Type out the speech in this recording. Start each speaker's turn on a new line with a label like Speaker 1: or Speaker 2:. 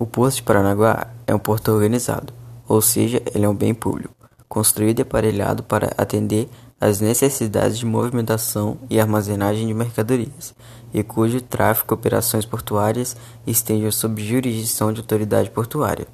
Speaker 1: O Porto de Paranaguá é um porto organizado, ou seja, ele é um bem público, construído e aparelhado para atender às necessidades de movimentação e armazenagem de mercadorias, e cujo tráfego e operações portuárias estejam sob jurisdição de autoridade portuária.